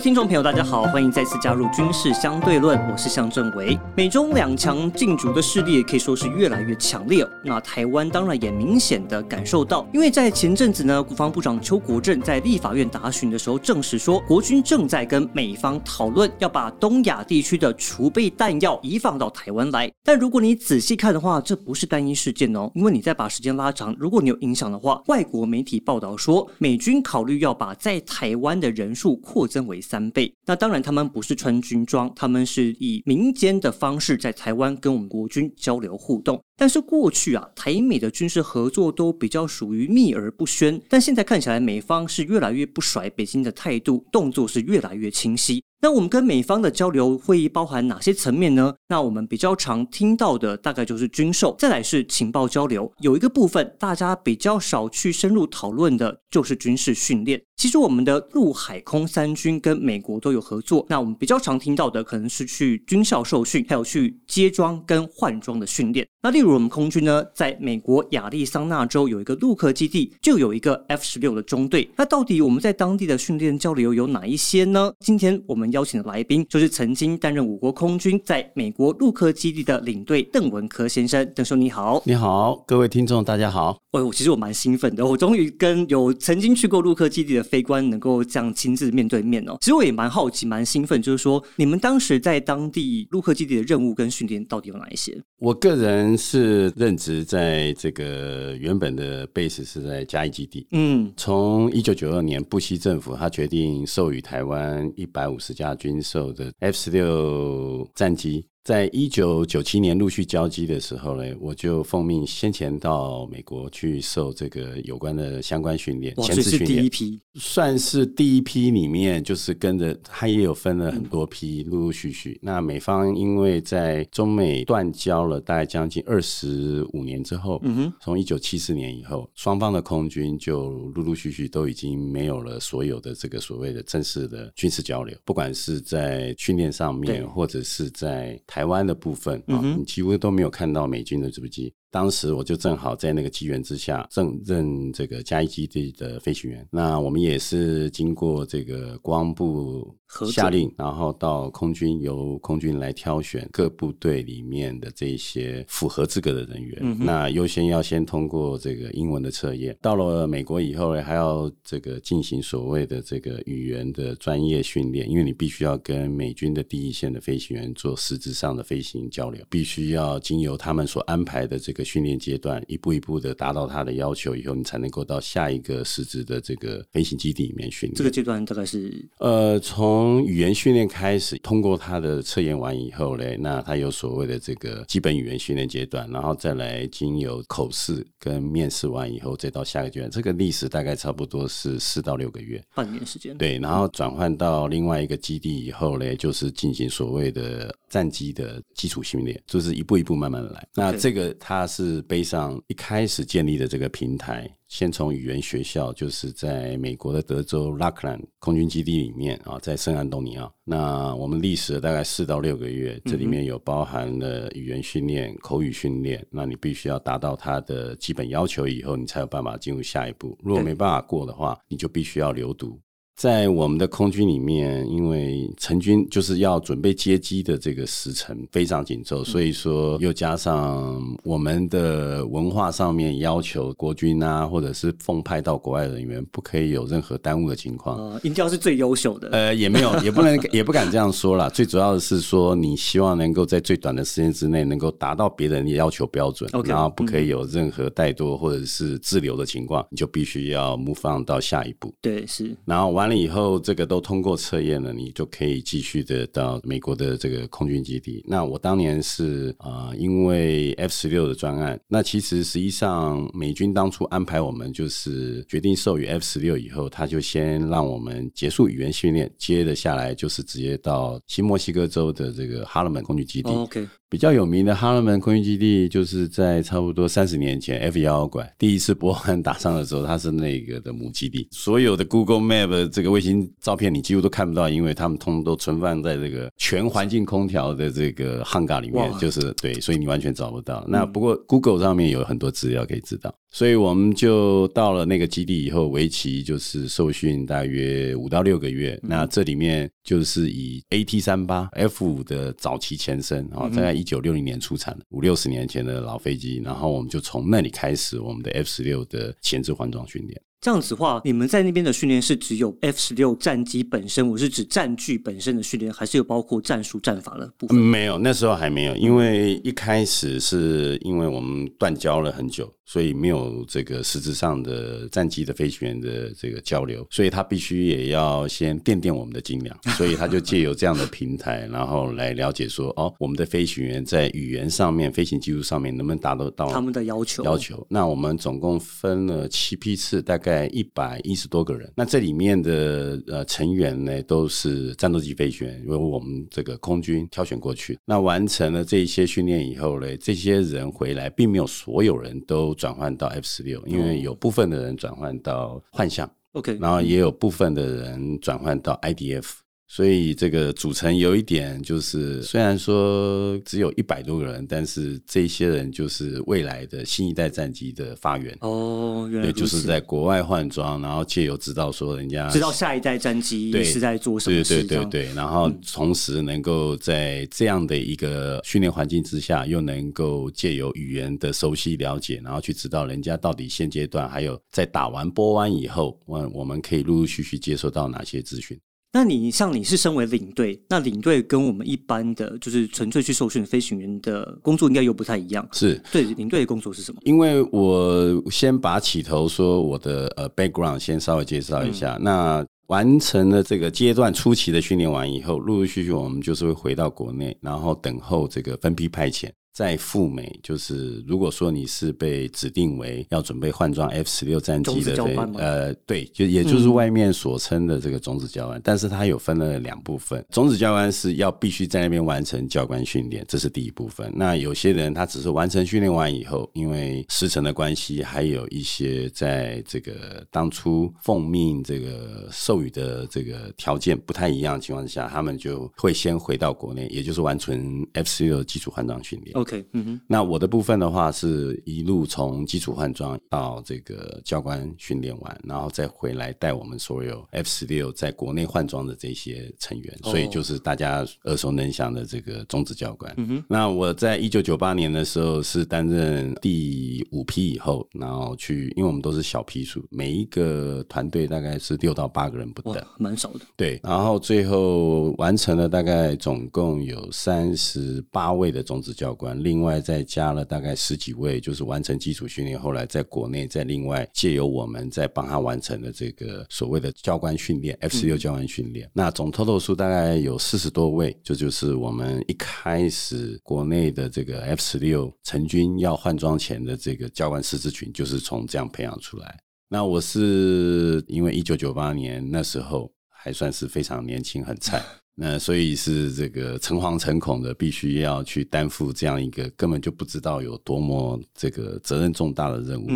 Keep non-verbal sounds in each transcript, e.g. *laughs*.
听众朋友，大家好，欢迎再次加入军事相对论，我是向正维。美中两强竞逐的势力可以说是越来越强烈。那台湾当然也明显的感受到，因为在前阵子呢，国防部长邱国正在立法院答询的时候证实说，国军正在跟美方讨论要把东亚地区的储备弹药移放到台湾来。但如果你仔细看的话，这不是单一事件哦，因为你再把时间拉长，如果你有影响的话，外国媒体报道说，美军考虑要把在台湾的人数扩增为三倍。那当然，他们不是穿军装，他们是以民间的方式在台湾跟我们国军交流互动。但是过去啊，台美的军事合作都比较属于秘而不宣，但现在看起来，美方是越来越不甩北京的态度，动作是越来越清晰。那我们跟美方的交流会议包含哪些层面呢？那我们比较常听到的大概就是军售，再来是情报交流。有一个部分大家比较少去深入讨论的，就是军事训练。其实我们的陆海空三军跟美国都有合作。那我们比较常听到的，可能是去军校受训，还有去接装跟换装的训练。那例如我们空军呢，在美国亚利桑那州有一个陆克基地，就有一个 F 十六的中队。那到底我们在当地的训练交流有哪一些呢？今天我们。邀请的来宾就是曾经担任我国空军在美国陆克基地的领队邓文科先生，邓兄你好，你好，各位听众大家好。哎，我其实我蛮兴奋的，我终于跟有曾经去过陆克基地的飞官能够这样亲自面对面哦。其实我也蛮好奇，蛮兴奋，就是说你们当时在当地陆客基地的任务跟训练到底有哪一些？我个人是任职在这个原本的 base 是在嘉义基地，嗯，从一九九二年布希政府他决定授予台湾一百五十。架军售的 F 十六战机。在一九九七年陆续交机的时候呢，我就奉命先前到美国去受这个有关的相关训练，前置训练，第一批。算是第一批里面，就是跟着他也有分了很多批，陆陆续续。那美方因为在中美断交了大概将近二十五年之后，嗯哼，从一九七四年以后，双方的空军就陆陆续续都已经没有了所有的这个所谓的正式的军事交流，不管是在训练上面，或者是在台湾的部分啊，你几乎都没有看到美军的直升机。当时我就正好在那个机缘之下，正任这个嘉义基地的飞行员。那我们也是经过这个国防部下令，然后到空军由空军来挑选各部队里面的这些符合资格的人员。那优先要先通过这个英文的测验。到了美国以后呢，还要这个进行所谓的这个语言的专业训练，因为你必须要跟美军的第一线的飞行员做实质上的飞行交流，必须要经由他们所安排的这个。训练阶段一步一步的达到他的要求以后，你才能够到下一个实质的这个飞行基地里面训练。这个阶段大概是呃，从语言训练开始，通过他的测验完以后嘞，那他有所谓的这个基本语言训练阶段，然后再来经由口试跟面试完以后，再到下个阶段。这个历时大概差不多是四到六个月，半年时间。对，然后转换到另外一个基地以后嘞，就是进行所谓的战机的基础训练，就是一步一步慢慢的来。那这个它。是背上一开始建立的这个平台，先从语言学校，就是在美国的德州拉克兰空军基地里面啊，在圣安东尼奥。那我们历时了大概四到六个月，这里面有包含了语言训练、口语训练。那你必须要达到它的基本要求以后，你才有办法进入下一步。如果没办法过的话，你就必须要留读。在我们的空军里面，因为成军就是要准备接机的这个时程非常紧凑，所以说又加上我们的文化上面要求，国军啊，或者是奉派到国外人员，不可以有任何耽误的情况。一定要是最优秀的。呃，也没有，也不能，*laughs* 也不敢这样说了。最主要的是说，你希望能够在最短的时间之内，能够达到别人的要求标准，然后不可以有任何怠惰或者是滞留的情况，你就必须要 move on 到下一步。对，是。然后完。那以后这个都通过测验了，你就可以继续的到美国的这个空军基地。那我当年是啊，因为 F 十六的专案，那其实实际上美军当初安排我们就是决定授予 F 十六以后，他就先让我们结束语言训练，接着下来就是直接到新墨西哥州的这个哈勒门空军基地。OK。比较有名的哈罗门空军基地，就是在差不多三十年前，F 幺拐第一次波汉打上的时候，它是那个的母基地。所有的 Google Map 这个卫星照片，你几乎都看不到，因为他们通通都存放在这个全环境空调的这个 hangar 里面，就是对，所以你完全找不到。那不过 Google 上面有很多资料可以知道。所以我们就到了那个基地以后，为期就是受训大约五到六个月。那这里面就是以 AT 三八 F 五的早期前身啊，在一九六零年出产的五六十年前的老飞机，然后我们就从那里开始我们的 F 十六的前置换装训练。这样子话，你们在那边的训练是只有 F 十六战机本身，我是指战具本身的训练，还是有包括战术战法的部分？没有，那时候还没有，因为一开始是因为我们断交了很久。所以没有这个实质上的战机的飞行员的这个交流，所以他必须也要先垫垫我们的斤两，*laughs* 所以他就借由这样的平台，然后来了解说，哦，我们的飞行员在语言上面、飞行技术上面能不能达得到他们的要求？要求。那我们总共分了七批次，大概一百一十多个人。那这里面的呃成员呢，都是战斗机飞行员，由我们这个空军挑选过去。那完成了这一些训练以后呢，这些人回来，并没有所有人都。转换到 F 十六，因为有部分的人转换到幻象，OK，然后也有部分的人转换到 IDF。所以这个组成有一点就是，虽然说只有一百多个人，但是这些人就是未来的新一代战机的发源哦。原来就是在国外换装，然后借由知道说人家知道下一代战机是在做什么事，对对对对。然后同时能够在这样的一个训练环境之下，又能够借由语言的熟悉了解，然后去知道人家到底现阶段还有在打完波湾以后，我我们可以陆陆续续接收到哪些资讯。那你像你是身为领队，那领队跟我们一般的就是纯粹去受训飞行员的工作应该又不太一样。是对领队的工作是什么？因为我先把起头说我的呃 background 先稍微介绍一下。那完成了这个阶段初期的训练完以后，陆陆续续我们就是会回到国内，然后等候这个分批派遣。在赴美，就是如果说你是被指定为要准备换装 F 十六战机的，呃，对，就也就是外面所称的这个种子教官，但是它有分了两部分。种子教官是要必须在那边完成教官训练，这是第一部分。那有些人他只是完成训练完以后，因为时程的关系，还有一些在这个当初奉命这个授予的这个条件不太一样的情况之下，他们就会先回到国内，也就是完成 F 十六基础换装训练。OK，嗯哼，那我的部分的话，是一路从基础换装到这个教官训练完，然后再回来带我们所有 F 十六在国内换装的这些成员，所以就是大家耳熟能详的这个中职教官。嗯哼，那我在一九九八年的时候是担任第五批以后，然后去，因为我们都是小批数，每一个团队大概是六到八个人不等，蛮少的。对，然后最后完成了大概总共有三十八位的中职教官。另外再加了大概十几位，就是完成基础训练，后来在国内再另外借由我们再帮他完成的这个所谓的教官训练，F 十六教官训练。那总 total 数大概有四十多位，这就是我们一开始国内的这个 F 十六成军要换装前的这个教官师资群，就是从这样培养出来。那我是因为一九九八年那时候还算是非常年轻，很菜。那所以是这个诚惶诚恐的，必须要去担负这样一个根本就不知道有多么这个责任重大的任务。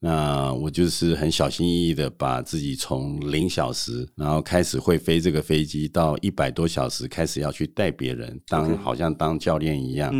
那我就是很小心翼翼的把自己从零小时，然后开始会飞这个飞机，到一百多小时开始要去带别人，当好像当教练一样。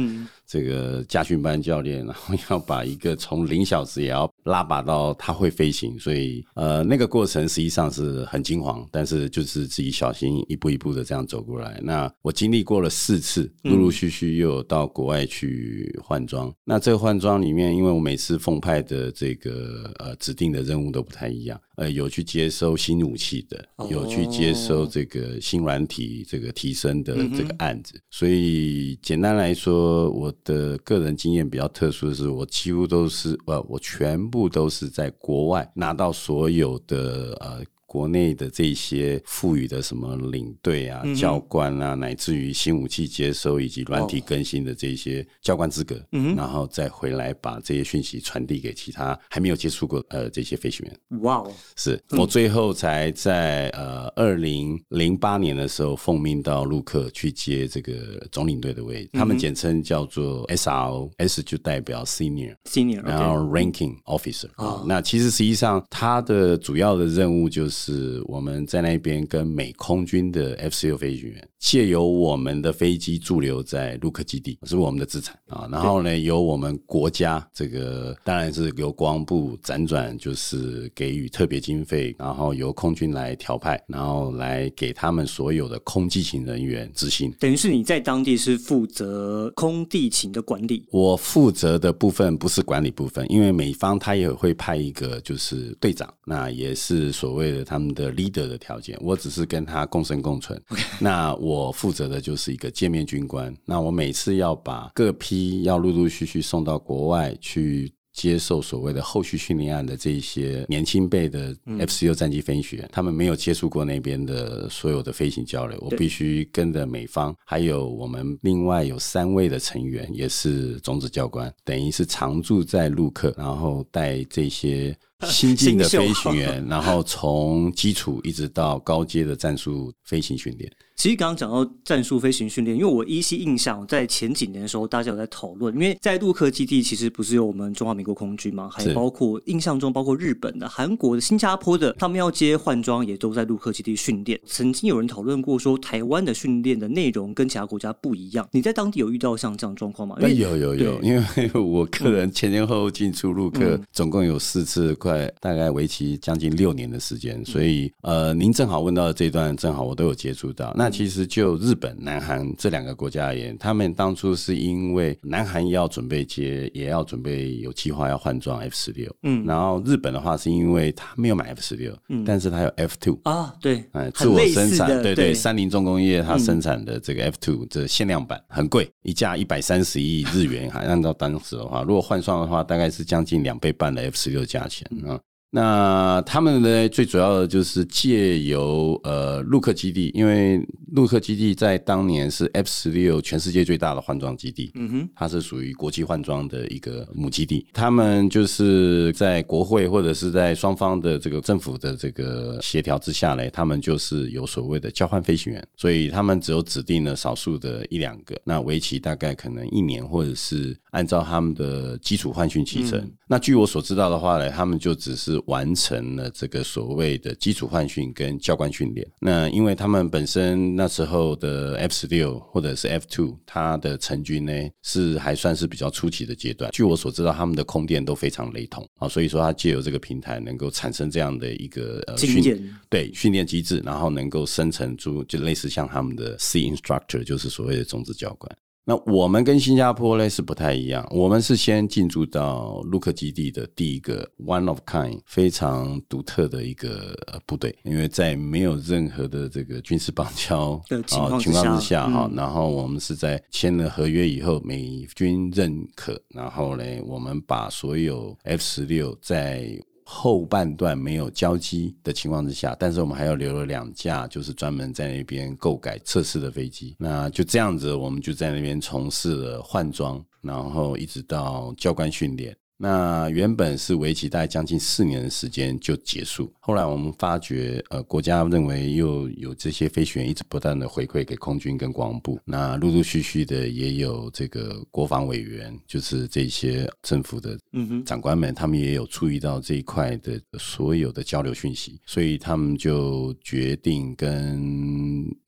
这个家训班教练，然后要把一个从零小时也要拉拔到他会飞行，所以呃，那个过程实际上是很惊慌，但是就是自己小心一步一步的这样走过来。那我经历过了四次，陆陆续续又有到国外去换装。那这个换装里面，因为我每次奉派的这个呃指定的任务都不太一样。呃，有去接收新武器的，有去接收这个新软体这个提升的这个案子，所以简单来说，我的个人经验比较特殊的是，我几乎都是呃，我全部都是在国外拿到所有的呃。国内的这些赋予的什么领队啊、教官啊，乃至于新武器接收以及软体更新的这些教官资格，然后再回来把这些讯息传递给其他还没有接触过呃这些飞行员。哇哦，是我最后才在呃二零零八年的时候奉命到陆克去接这个总领队的位置，他们简称叫做 SRO，S 就代表 Senior，Senior，然后 Ranking Officer 啊。那其实实际上他的主要的任务就是我们在那边跟美空军的 F 十六飞行员借由我们的飞机驻留在陆克基地，是我们的资产啊。然后呢，由我们国家这个当然是由国防部辗转就是给予特别经费，然后由空军来调派，然后来给他们所有的空地勤人员执行。等于是你在当地是负责空地勤的管理。我负责的部分不是管理部分，因为美方他也会派一个就是队长，那也是所谓的他们的 leader 的条件。我只是跟他共生共存。*laughs* 那我负责的就是一个界面军官。那我每次要把各批要陆陆续续送到国外去接受所谓的后续训练案的这些年轻辈的 F 十六战机飞行员，他们没有接触过那边的所有的飞行交流，我必须跟着美方，还有我们另外有三位的成员也是种子教官，等于是常驻在陆克，然后带这些。*laughs* 新进的飞行员，然后从基础一直到高阶的战术飞行训练。*laughs* 其实刚刚讲到战术飞行训练，因为我依稀印象，在前几年的时候，大家有在讨论，因为在陆克基地其实不是有我们中华民国空军嘛，还包括印象中包括日本的、韩国的、新加坡的，他们要接换装也都在陆克基地训练。曾经有人讨论过说，台湾的训练的内容跟其他国家不一样。你在当地有遇到像这样状况吗？有有有，因为我个人前前后后进出陆克总共有四次。大概为期将近六年的时间，所以呃，您正好问到的这段，正好我都有接触到。那其实就日本、南韩这两个国家而言，他们当初是因为南韩要准备接，也要准备有计划要换装 F 十六，嗯，然后日本的话是因为他没有买 F 十六，嗯，但是他有 F two 啊，对，哎，自我生产，对。对，三菱重工业它生产的这个 F two 这限量版很贵，一架一百三十亿日元，还按照当时的话，如果换算的话，大概是将近两倍半的 F 十六价钱啊。那他们呢？最主要的就是借由呃陆克基地，因为陆克基地在当年是 F 十六全世界最大的换装基地，嗯哼，它是属于国际换装的一个母基地。他们就是在国会或者是在双方的这个政府的这个协调之下呢，他们就是有所谓的交换飞行员，所以他们只有指定了少数的一两个，那为期大概可能一年，或者是按照他们的基础换训期程。那据我所知道的话呢，他们就只是。完成了这个所谓的基础换训跟教官训练。那因为他们本身那时候的 F 十六或者是 F two，它的成军呢是还算是比较初期的阶段。据我所知道，他们的空电都非常雷同啊，所以说它借由这个平台能够产生这样的一个呃训练，对训练机制，然后能够生成出就类似像他们的 C instructor，就是所谓的种子教官。那我们跟新加坡呢是不太一样，我们是先进驻到陆克基地的第一个 one of kind 非常独特的一个部队，因为在没有任何的这个军事邦交 *laughs* 的情况之下哈，然后我们是在签了合约以后，美军认可，然后呢，我们把所有 F 十六在后半段没有交机的情况之下，但是我们还要留了两架，就是专门在那边购改测试的飞机。那就这样子，我们就在那边从事了换装，然后一直到教官训练。那原本是为期大概将近四年的时间就结束，后来我们发觉，呃，国家认为又有这些飞行员一直不断的回馈给空军跟国防部，那陆陆续续的也有这个国防委员，就是这些政府的长官们，他们也有注意到这一块的所有的交流讯息，所以他们就决定跟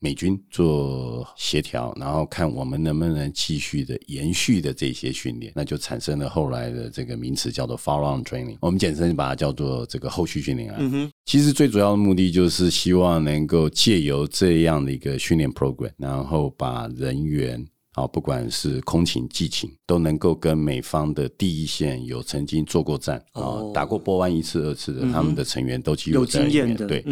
美军做协调，然后看我们能不能继续的延续的这些训练，那就产生了后来的这个。名词叫做 follow-on training，我们简称把它叫做这个后续训练啊。其实最主要的目的就是希望能够借由这样的一个训练 program，然后把人员啊，不管是空勤、技勤，都能够跟美方的第一线有曾经做过战啊，打过波湾一次、二次的他们的成员都具有经验的，对，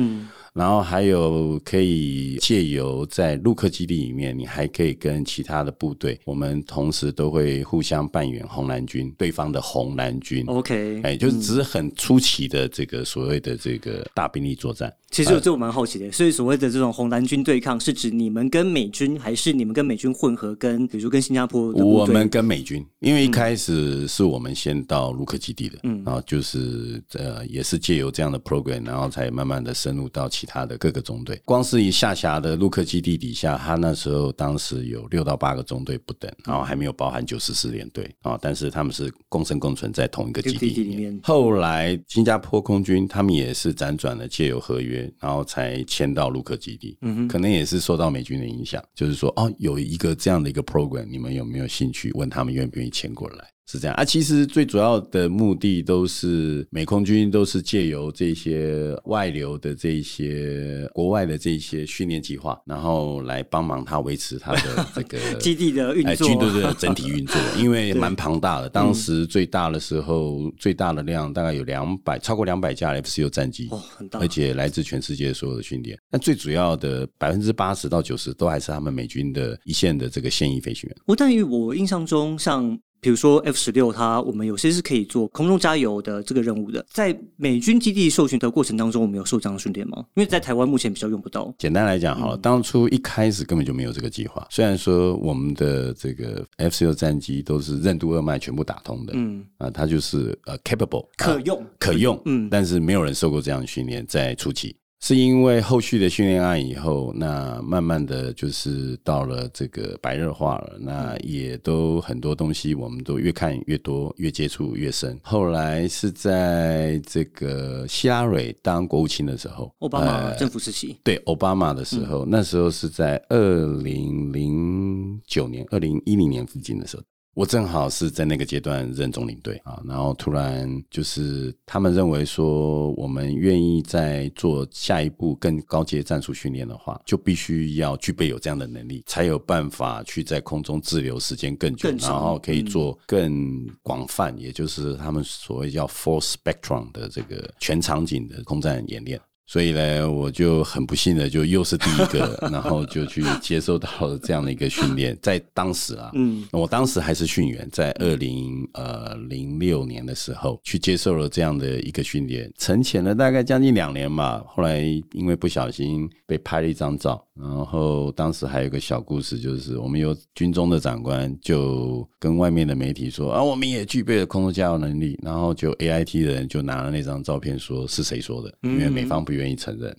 然后还有可以借由在陆克基地里面，你还可以跟其他的部队，我们同时都会互相扮演红蓝军，对方的红蓝军。OK，哎，就是只是很出奇的这个所谓的这个大兵力作战。其实这我蛮好奇的，所以所谓的这种红蓝军对抗，是指你们跟美军，还是你们跟美军混合，跟比如说跟新加坡的我们跟美军，因为一开始是我们先到陆克基地的，嗯，然后就是呃，也是借由这样的 program，然后才慢慢的深入到其他的各个中队。光是以下辖的陆克基地底下，他那时候当时有六到八个中队不等，然后还没有包含九十四联队啊，但是他们是共生共存在同一个基地里里面。面后来新加坡空军他们也是辗转的借由合约，然后才迁到陆克基地。嗯哼，可能也是受到美军的影响，就是说哦，有一个这样的一个 program，你们有没有兴趣？问他们愿不愿意迁过来。是这样啊，其实最主要的目的都是美空军都是借由这些外流的这些国外的这些训练计划，然后来帮忙他维持他的这个 *laughs* 基地的运哎，作，军队的整体运作，*laughs* 因为蛮庞大的。当时最大的时候，最大的量大概有两百，超过两百架 F 十六战机，哦很大而且来自全世界所有的训练。但最主要的百分之八十到九十都还是他们美军的一线的这个现役飞行员。我但于我印象中，像比如说 F 十六，它我们有些是可以做空中加油的这个任务的。在美军基地受训的过程当中，我们有受这样的训练吗？因为在台湾目前比较用不到。简单来讲好了，当初一开始根本就没有这个计划。虽然说我们的这个 F 十六战机都是任督二脉全部打通的，嗯啊，它就是呃 capable 可用啊可用，嗯，但是没有人受过这样的训练，在初期。是因为后续的训练案以后，那慢慢的就是到了这个白热化了，那也都很多东西我们都越看越多，越接触越深。后来是在这个希拉蕊当国务卿的时候，奥巴马政府时期，对奥巴马的时候，那时候是在二零零九年、二零一零年附近的时候。我正好是在那个阶段任总领队啊，然后突然就是他们认为说，我们愿意在做下一步更高阶战术训练的话，就必须要具备有这样的能力，才有办法去在空中滞留时间更久，更然后可以做更广泛，也就是他们所谓叫 full spectrum 的这个全场景的空战演练。所以呢，我就很不幸的就又是第一个，*laughs* 然后就去接受到了这样的一个训练。在当时啊，嗯，我当时还是训员，在二零呃零六年的时候去接受了这样的一个训练，沉潜了大概将近两年吧。后来因为不小心被拍了一张照，然后当时还有一个小故事，就是我们有军中的长官就跟外面的媒体说啊，我们也具备了空中加油能力，然后就 A I T 的人就拿了那张照片说是谁说的，因为美方不愿意承认。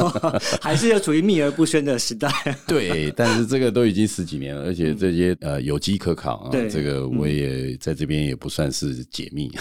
*laughs* 还是要处于秘而不宣的时代。*laughs* 对，但是这个都已经十几年了，而且这些呃有机可考啊对，这个我也在这边也不算是解密，*laughs*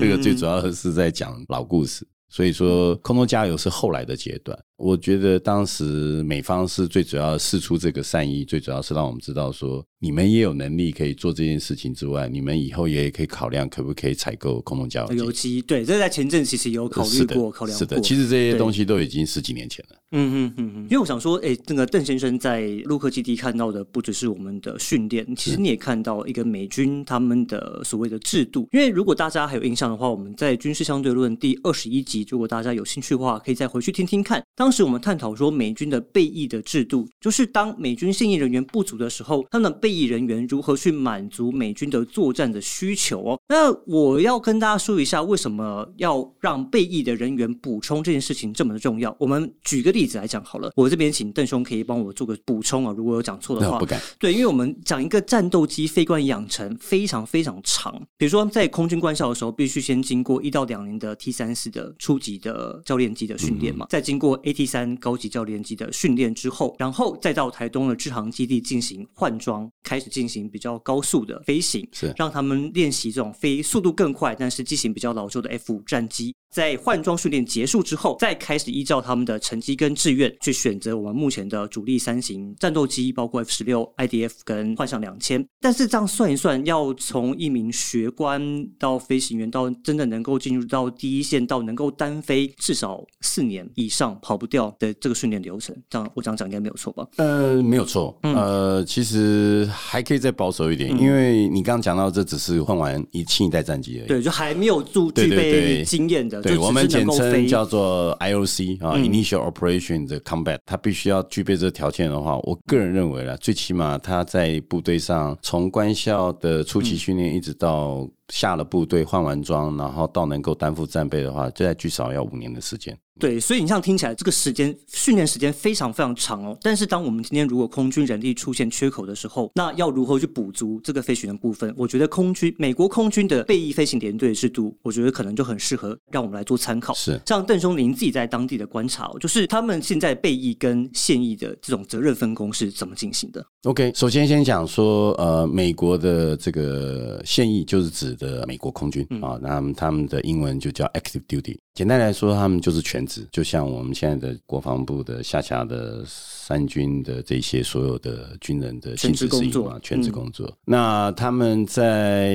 这个最主要的是在讲老故事。所以说，空中加油是后来的阶段。我觉得当时美方是最主要试出这个善意，最主要是让我们知道说，你们也有能力可以做这件事情之外，你们以后也可以考量可不可以采购空中加油机。对，这在前阵其实有考虑过、考量过。是的，其实这些东西都已经十几年前了。嗯嗯嗯嗯，因为我想说，哎，那个邓先生在陆克基地看到的不只是我们的训练，其实你也看到一个美军他们的所谓的制度。因为如果大家还有印象的话，我们在《军事相对论》第二十一集，如果大家有兴趣的话，可以再回去听听看。当时我们探讨说，美军的备役的制度，就是当美军现役人员不足的时候，他们的备役人员如何去满足美军的作战的需求哦。那我要跟大家说一下，为什么要让备役的人员补充这件事情这么的重要。我们举个例子来讲好了，我这边请邓兄可以帮我做个补充啊，如果有讲错的话不。敢，对，因为我们讲一个战斗机飞官养成非常非常长，比如说在空军官校的时候，必须先经过一到两年的 T 三四的初级的教练机的训练嘛，再经过 AT 三高级教练机的训练之后，然后再到台东的制航基地进行换装，开始进行比较高速的飞行，是让他们练习这种飞速度更快，但是机型比较老旧的 F 五战机。在换装训练结束之后，再开始依照他们的成绩跟志愿去选择我们目前的主力三型战斗机，包括 F 十六、IDF 跟幻象两千。但是这样算一算，要从一名学官到飞行员，到真的能够进入到第一线，到能够单飞，至少四年以上，跑不掉的这个训练流程。这样我这样讲应该没有错吧？呃，没有错。呃，其实还可以再保守一点，因为你刚刚讲到这只是换完一新一代战机而已。对，就还没有具具备经验的，对我们简称叫做 IOC 啊，Initial Operation 的 Combat，它必须要具备这个条件的话，我个人认为啦，最起码他在部队上从官校的初期训练一直到。下了部队换完装，然后到能够担负战备的话，这至少要五年的时间。对，所以你像听起来这个时间训练时间非常非常长哦。但是当我们今天如果空军人力出现缺口的时候，那要如何去补足这个飞行员部分？我觉得空军美国空军的备役飞行连队制度，我觉得可能就很适合让我们来做参考。是，像邓兄您自己在当地的观察，就是他们现在备役跟现役的这种责任分工是怎么进行的？OK，首先先讲说，呃，美国的这个现役就是指的美国空军啊，那他们的英文就叫 active duty。简单来说，他们就是全职，就像我们现在的国防部的下辖的三军的这些所有的军人的性质是一样，全职工作。那他们在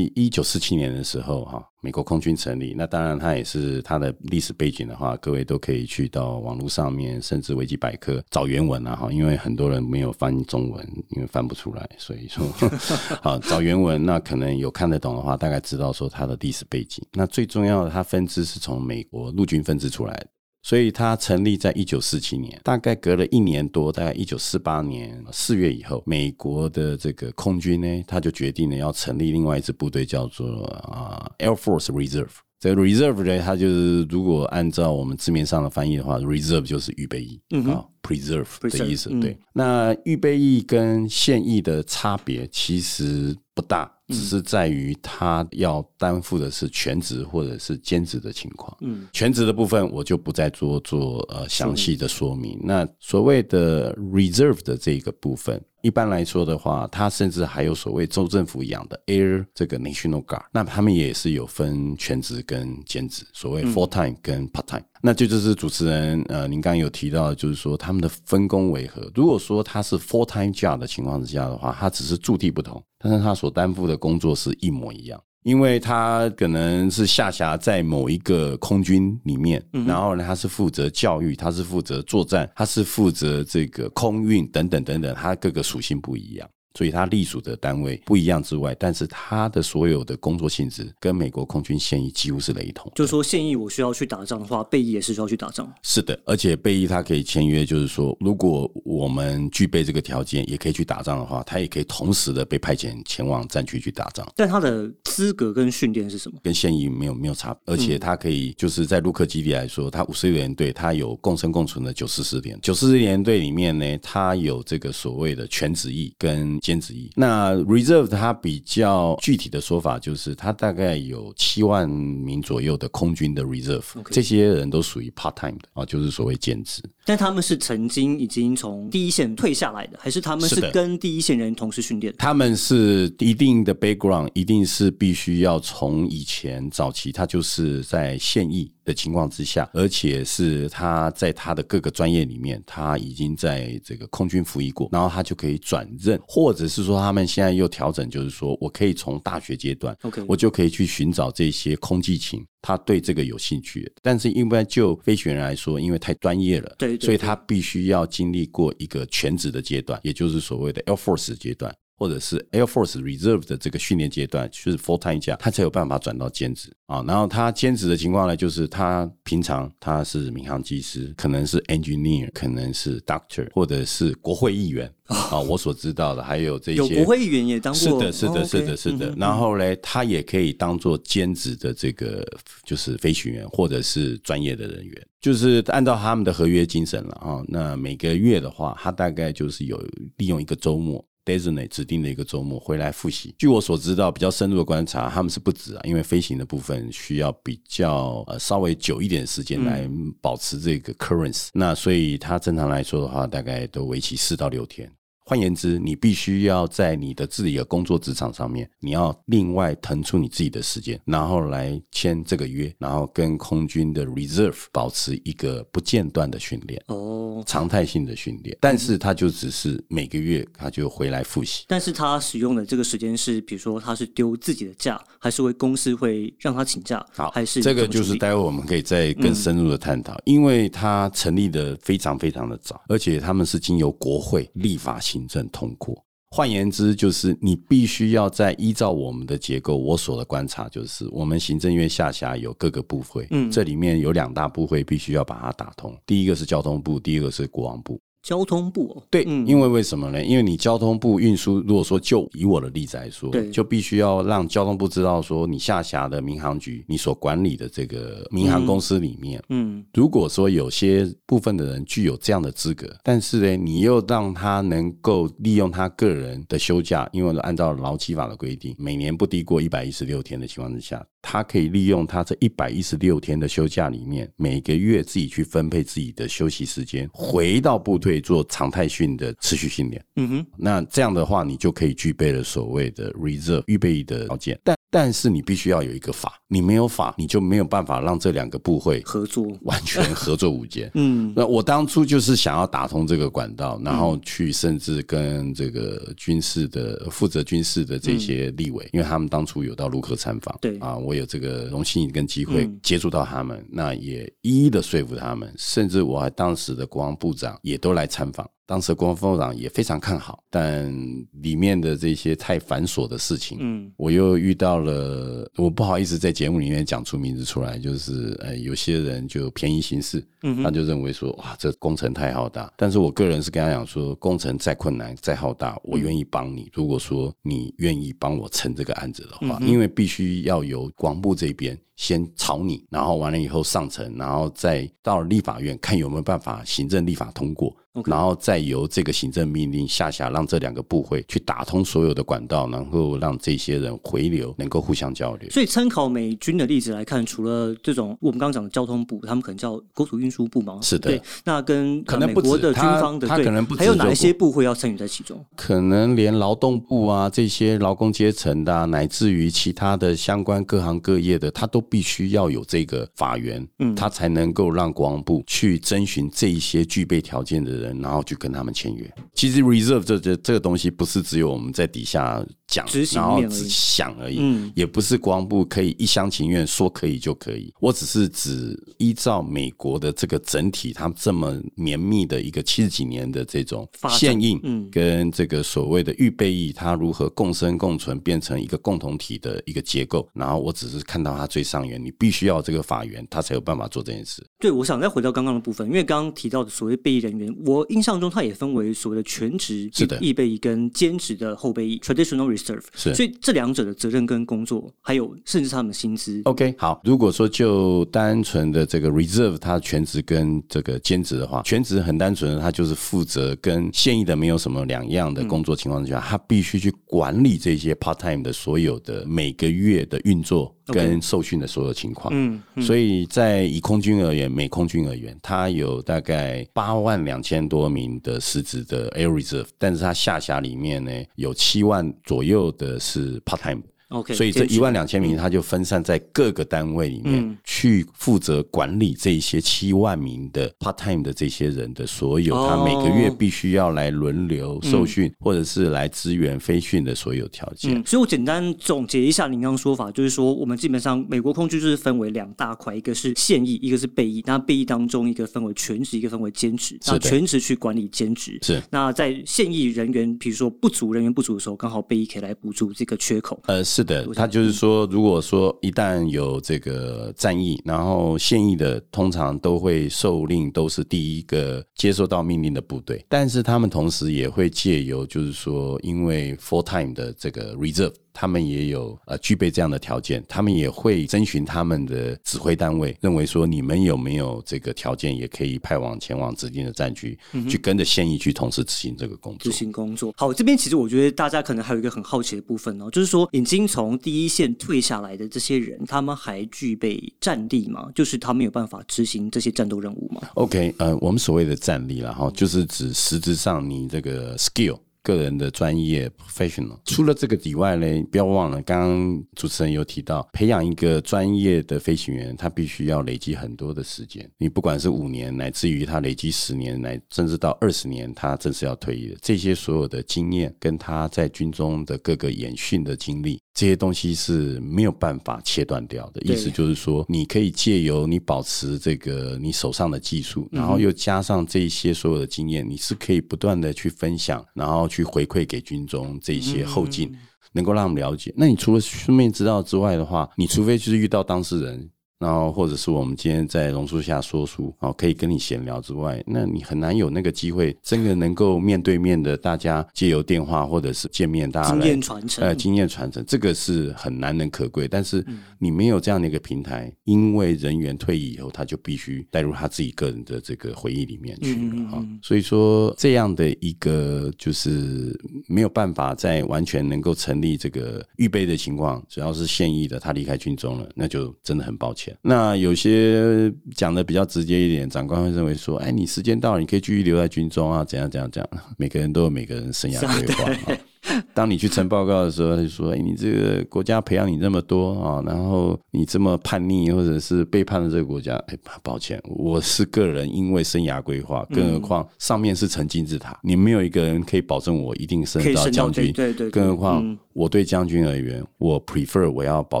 一九四七年的时候，哈。美国空军成立，那当然它也是它的历史背景的话，各位都可以去到网络上面，甚至维基百科找原文啊哈，因为很多人没有翻中文，因为翻不出来，所以说 *laughs* 好找原文，那可能有看得懂的话，大概知道说它的历史背景。那最重要的，它分支是从美国陆军分支出来的。所以它成立在一九四七年，大概隔了一年多，大概一九四八年四月以后，美国的这个空军呢，他就决定了要成立另外一支部队，叫做啊 Air Force Reserve。这个 Reserve 呢，它就是如果按照我们字面上的翻译的话，Reserve 就是预备役啊，Preserve 的意思。对，那预备役跟现役的差别其实不大。只是在于他要担负的是全职或者是兼职的情况。嗯，全职的部分我就不再做做呃详细的说明。那所谓的 reserve 的这个部分，一般来说的话，它甚至还有所谓州政府养的 air 这个 national guard，那他们也是有分全职跟兼职，所谓 full time 跟 part time。那就就是主持人呃，您刚刚有提到，就是说他们的分工为何？如果说他是 full time job 的情况之下的话，他只是驻地不同。但是他所担负的工作是一模一样，因为他可能是下辖在某一个空军里面，然后呢，他是负责教育，他是负责作战，他是负责这个空运等等等等，他各个属性不一样。所以它隶属的单位不一样之外，但是它的所有的工作性质跟美国空军现役几乎是雷同。就是说，现役我需要去打仗的话，备役也是需要去打仗。是的，而且备役它可以签约，就是说，如果我们具备这个条件，也可以去打仗的话，它也可以同时的被派遣前往战区去打仗。但它的资格跟训练是什么？跟现役没有没有差，而且他可以就是在陆克基地来说，他五十六连队它有共生共存的九四四连，九四四连队里面呢，他有这个所谓的全职役跟。兼职役，那 reserve 它比较具体的说法就是，它大概有七万名左右的空军的 reserve，这些人都属于 part time 的啊，就是所谓兼职。但他们是曾经已经从第一线退下来的，还是他们是跟第一线人同时训练？他们是一定的 background，一定是必须要从以前早期，他就是在现役。的情况之下，而且是他在他的各个专业里面，他已经在这个空军服役过，然后他就可以转任，或者是说他们现在又调整，就是说我可以从大学阶段，OK，我就可以去寻找这些空技勤，他对这个有兴趣。但是，一般就飞行员来说，因为太专业了，对，所以他必须要经历过一个全职的阶段，也就是所谓的 Air Force 阶段。或者是 Air Force Reserve 的这个训练阶段，就是 full time 假，他才有办法转到兼职啊。然后他兼职的情况呢，就是他平常他是民航机师，可能是 engineer，可能是 doctor，或者是国会议员啊。我所知道的还有这些，有国会议员也当过，是的，是的，是的，是的。然后呢，他也可以当做兼职的这个就是飞行员，或者是专业的人员，就是按照他们的合约精神了啊。那每个月的话，他大概就是有利用一个周末。Designate 指定的一个周末回来复习。据我所知道，比较深入的观察，他们是不止啊，因为飞行的部分需要比较呃稍微久一点时间来保持这个 currents。那所以它正常来说的话，大概都为期四到六天。换言之，你必须要在你的自己的工作职场上面，你要另外腾出你自己的时间，然后来签这个约，然后跟空军的 reserve 保持一个不间断的训练，哦，常态性的训练。但是他就只是每个月他就回来复习。但是他使用的这个时间是，比如说他是丢自己的假，还是会公司会让他请假？好，还是这个就是待会我们可以再更深入的探讨，因为他成立的非常非常的早，而且他们是经由国会立法行政通过。换言之，就是你必须要在依照我们的结构，我所的观察就是，我们行政院下辖有各个部会，嗯这里面有两大部会必须要把它打通，第一个是交通部，第二个是国防部。交通部哦，对，嗯。因为为什么呢？因为你交通部运输，如果说就以我的例子来说对，就必须要让交通部知道说，你下辖的民航局，你所管理的这个民航公司里面，嗯。如果说有些部分的人具有这样的资格，但是呢，你又让他能够利用他个人的休假，因为按照劳基法的规定，每年不低过一百一十六天的情况之下，他可以利用他这一百一十六天的休假里面，每个月自己去分配自己的休息时间，回到部队做常态训的持续训练。嗯哼，那这样的话，你就可以具备了所谓的 reserve 预备役的条件，但但是你必须要有一个法，你没有法，你就没有办法让这两个部会合作，完全合作无间。*laughs* 嗯。那我当初就是想要打通这个管道，然后去甚至跟这个军事的负责军事的这些立委，因为他们当初有到卢克参访，对。啊，我有这个荣幸跟机会嗯。接触到他们，那也一一的说服他们，甚至我还当时的国防部长也都来参访。当时的国防部长也非常看好，但里面的这些太繁琐的事情，嗯我又遇到了，我不好意思在节目里面讲出名字出来，就是呃，有些人就便宜行事，嗯他就认为说哇，这工程太浩大。但是我个人是跟他讲说，工程再困难再浩大，我愿意帮你。如果说你愿意帮我承这个案子的话，因为必须要由广部这边先草拟，然后完了以后上层，然后再到立法院看有没有办法行政立法通过。然后再由这个行政命令下辖，让这两个部会去打通所有的管道，然后让这些人回流，能够互相交流。所以参考美军的例子来看，除了这种我们刚刚讲的交通部，他们可能叫国土运输部嘛，是的对。那跟呃可能美国的军方的对他可能不止还有哪一些部会要参与在其中？可能连劳动部啊这些劳工阶层的、啊，乃至于其他的相关各行各业的，他都必须要有这个法源，嗯他才能够让国防部去征询这一些具备条件的人，然后去跟他们签约。其实 reserve 这这这个东西不是只有我们在底下讲然后只想而已，嗯也不是国防部可以一厢情愿说可以就可以。我只是指依照美国的这个整体，它这么绵密的一个七十几年的这种发展宪印，嗯跟这个所谓的预备役，它如何共生共存，变成一个共同体的一个结构。然后我只是看到它最上缘，你必须要这个法源，他才有办法做这件事。对，我想再回到刚刚的部分，因为刚刚提到的所谓备役人员，我印象中他也分为所谓的全职是的役备役跟兼职的后备役 （traditional reserve）。是所以这两者的责任跟工作，还有甚至他们的薪资，OK，好，如果说就单纯的这个 reserve，他全职跟这个兼职的话，全职很单纯的，他就是负责跟现役的没有什么两样的工作情况之下，他必须去管理这些 part time 的所有的每个月的运作跟受训的所有情况。嗯，嗯所以在以空军而言，美空军而言，它有大概八万两千多名的实职的 Air Reserve，但是它下辖里面呢有七万左右的是 part time。OK，所以这一万两千名，他就分散在各个单位里面，嗯去负责管理这些七万名的 part time 的这些人的所有，哦他每个月必须要来轮流受训，或者是来支援飞训的所有条件。嗯，所以我简单总结一下您刚刚说法，就是说我们基本上美国空军就是分为两大块，一个是现役，一个是备役。那备役当中，一个分为全职，一个分为兼职。那全职去管理兼职。是那在现役人员，比如说不足人员不足的时候，刚好备役可以来补足这个缺口。呃，是的我，想他就是说，如果说一旦有这个战役，然后现役的通常都会受令都是第一个接受到命令的部队，但是他们同时也会借由就是说，因为 full time 的这个 reserve。他们也有呃具备这样的条件，他们也会征询他们的指挥单位，认为说你们有没有这个条件，也可以派往前往指定的战区，去跟着现役去同时执行这个工作执作。行工作。好，这边其实我觉得大家可能还有一个很好奇的部分哦，就是说已经从第一线退下来的这些人，他们还具备战力吗？就是他们有办法执行这些战斗任务吗？OK，呃，我们所谓的战力啦，哈，就是指实质上你这个 skill。个人的专业 professional。除了这个以外呢，不要忘了，刚刚主持人有提到，培养一个专业的飞行员，他必须要累积很多的时间。你不管是五年，乃至于他累积十年，乃甚至到二十年，他正式要退役的，这些所有的经验，跟他在军中的各个演训的经历。这些东西是没有办法切断掉的，意思就是说，你可以借由你保持这个你手上的技术，然后又加上这些所有的经验，你是可以不断的去分享，然后去回馈给军中这些后进，能够让他们了解。那你除了书面知道之外的话，你除非就是遇到当事人。然后，或者是我们今天在榕树下说书，哦，可以跟你闲聊之外，那你很难有那个机会，真的能够面对面的，大家借由电话或者是见面，大家经验传承，呃，经验传承，这个是很难能可贵。但是你没有这样的一个平台，因为人员退役以后，他就必须带入他自己个人的这个回忆里面去了啊。所以说，这样的一个就是没有办法在完全能够成立这个预备的情况，只要是现役的，他离开军中了，那就真的很抱歉。那有些讲的比较直接一点，长官会认为说：“哎，你时间到了，你可以继续留在军中啊，怎样怎样怎样。”每个人都有每个人生涯规划。*laughs* 当你去呈报告的时候，他就说：“哎，你这个国家培养你那么多啊，然后你这么叛逆，或者是背叛了这个国家。”哎，抱歉，我是个人，因为生涯规划，更何况上面是成金字塔，你没有一个人可以保证我一定升到将军。对对，更何况我对将军而言，我 prefer 我要保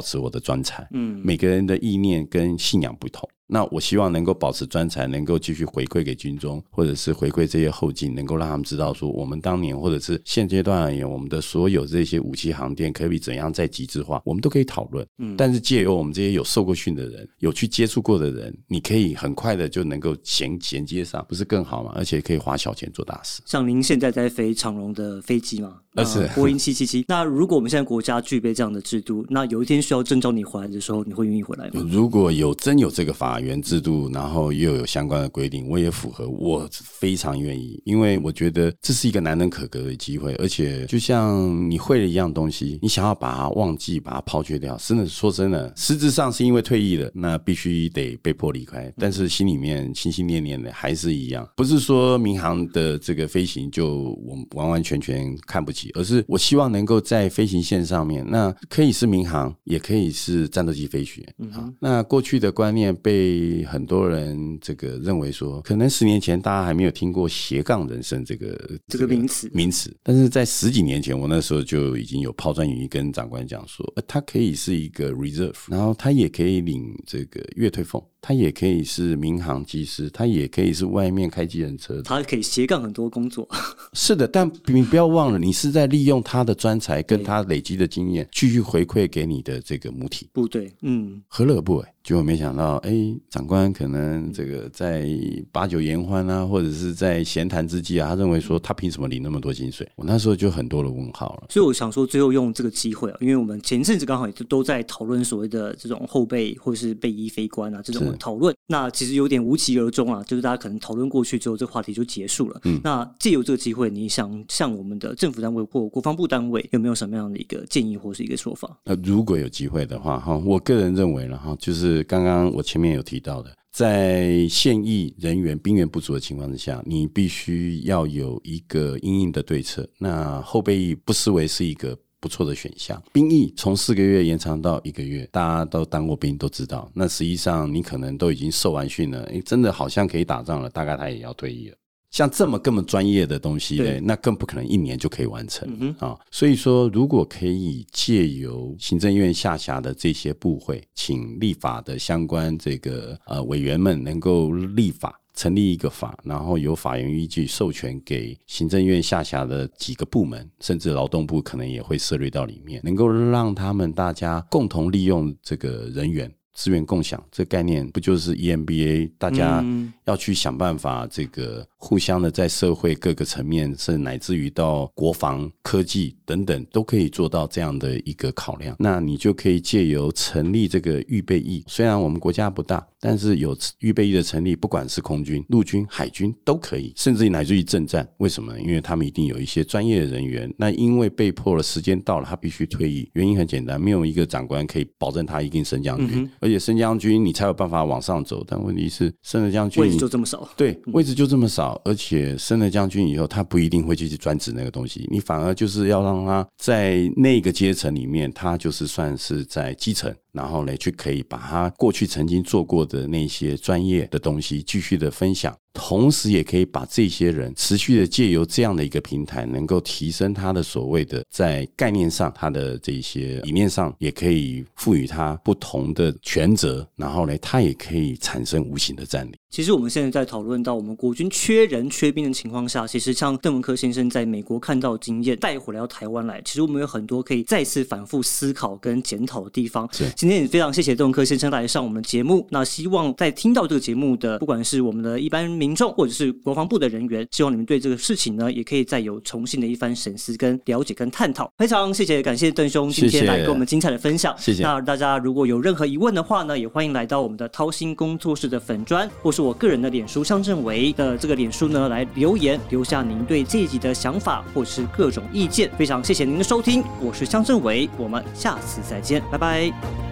持我的专才。嗯，每个人的意念跟信仰不同。那我希望能够保持专才，能够继续回馈给军中，或者是回馈这些后进，能够让他们知道说，我们当年或者是现阶段而言，我们的所有这些武器航电可以怎样再极致化，我们都可以讨论。嗯，但是借由我们这些有受过训的人，有去接触过的人，你可以很快的就能够衔衔接上，不是更好吗？而且可以花小钱做大事。像您现在在飞长荣的飞机吗？*laughs* 呃，是波音七七七。*laughs* 那如果我们现在国家具备这样的制度，那有一天需要征召你回来的时候，你会愿意回来吗？如果有真有这个法源制度，然后又有相关的规定，我也符合，我非常愿意，因为我觉得这是一个难能可贵的机会。而且就像你会了一样东西，你想要把它忘记、把它抛却掉，真的说真的，实质上是因为退役了，那必须得被迫离开。但是心里面心心念念的还是一样，不是说民航的这个飞行就我完完全全看不起。而是我希望能够在飞行线上面，那可以是民航，也可以是战斗机飞行。啊，那过去的观念被很多人这个认为说，可能十年前大家还没有听过斜杠人生这个这个名词名词，但是在十几年前，我那时候就已经有抛砖引玉跟长官讲说，呃它可以是一个 reserve，然后它也可以领这个月退俸。他也可以是民航机师，他也可以是外面开机人车，他可以斜杠很多工作。是的，但你不要忘了，你是在利用他的专才跟他累积的经验，继续回馈给你的这个母体部队。嗯，何乐不为？结果没想到，哎，长官可能这个在把酒言欢啊，或者是在闲谈之际啊，他认为说他凭什么领那么多薪水？我那时候就很多的问号了。所以我想说，最后用这个机会啊，因为我们前阵子刚好也都在讨论所谓的这种后辈或者是备衣飞官啊这种讨论，那其实有点无疾而终啊，就是大家可能讨论过去之后，这个话题就结束了。嗯，那借由这个机会，你想向我们的政府单位或国防部单位有没有什么样的一个建议或是一个说法？呃，如果有机会的话，哈，我个人认为了哈，就是刚刚我。前面有提到的，在现役人员兵员不足的情况之下，你必须要有一个应应的对策。那后备役不失为是一个不错的选项。兵役从四个月延长到一个月，大家都当过兵都知道。那实际上你可能都已经受完训了，诶，真的好像可以打仗了，大概他也要退役了。像这么根本专业的东西呢，那更不可能一年就可以完成啊。所以说，如果可以借由行政院下辖的这些部会，请立法的相关这个呃委员们能够立法成立一个法，然后由法院依据授权给行政院下辖的几个部门，甚至劳动部可能也会涉猎到里面，能够让他们大家共同利用这个人员。资源共享这概念不就是 EMBA？大家要去想办法，这个互相的在社会各个层面，甚至乃至于到国防科技等等，都可以做到这样的一个考量。那你就可以借由成立这个预备役，虽然我们国家不大，但是有预备役的成立，不管是空军、陆军、海军都可以，甚至于乃至于政战。为什么？因为他们一定有一些专业的人员。那因为被迫了，时间到了，他必须退役。原因很简单，没有一个长官可以保证他一定升将军。而且升将军，你才有办法往上走。但问题是，升了将军位置就这么少。对，位置就这么少而且升了将军以后，他不一定会去专职那个东西，你反而就是要让他在那个阶层里面，他就是算是在基层。然后呢，去可以把他过去曾经做过的那些专业的东西继续的分享，同时也可以把这些人持续的借由这样的一个平台，能够提升他的所谓的在概念上，他的这些理念上，也可以赋予他不同的权责，然后呢，他也可以产生无形的战力。其实我们现在在讨论到我们国军缺人缺兵的情况下，其实像邓文科先生在美国看到经验带回来到台湾来，其实我们有很多可以再次反复思考跟检讨的地方。是，今天也非常谢谢邓文科先生来上我们的节目。那希望在听到这个节目的，不管是我们的一般民众或者是国防部的人员，希望你们对这个事情呢，也可以再有重新的一番审视、跟了解、跟探讨。非常谢谢，感谢邓兄今天来给我们精彩的分享。谢谢。那大家如果有任何疑问的话呢，也欢迎来到我们的掏心工作室的粉砖，或是我个人的脸书。向正维的这个脸书呢，来留言留下您对这一集的想法或是各种意见。非常谢谢您的收听，我是向正维，我们下次再见，拜拜。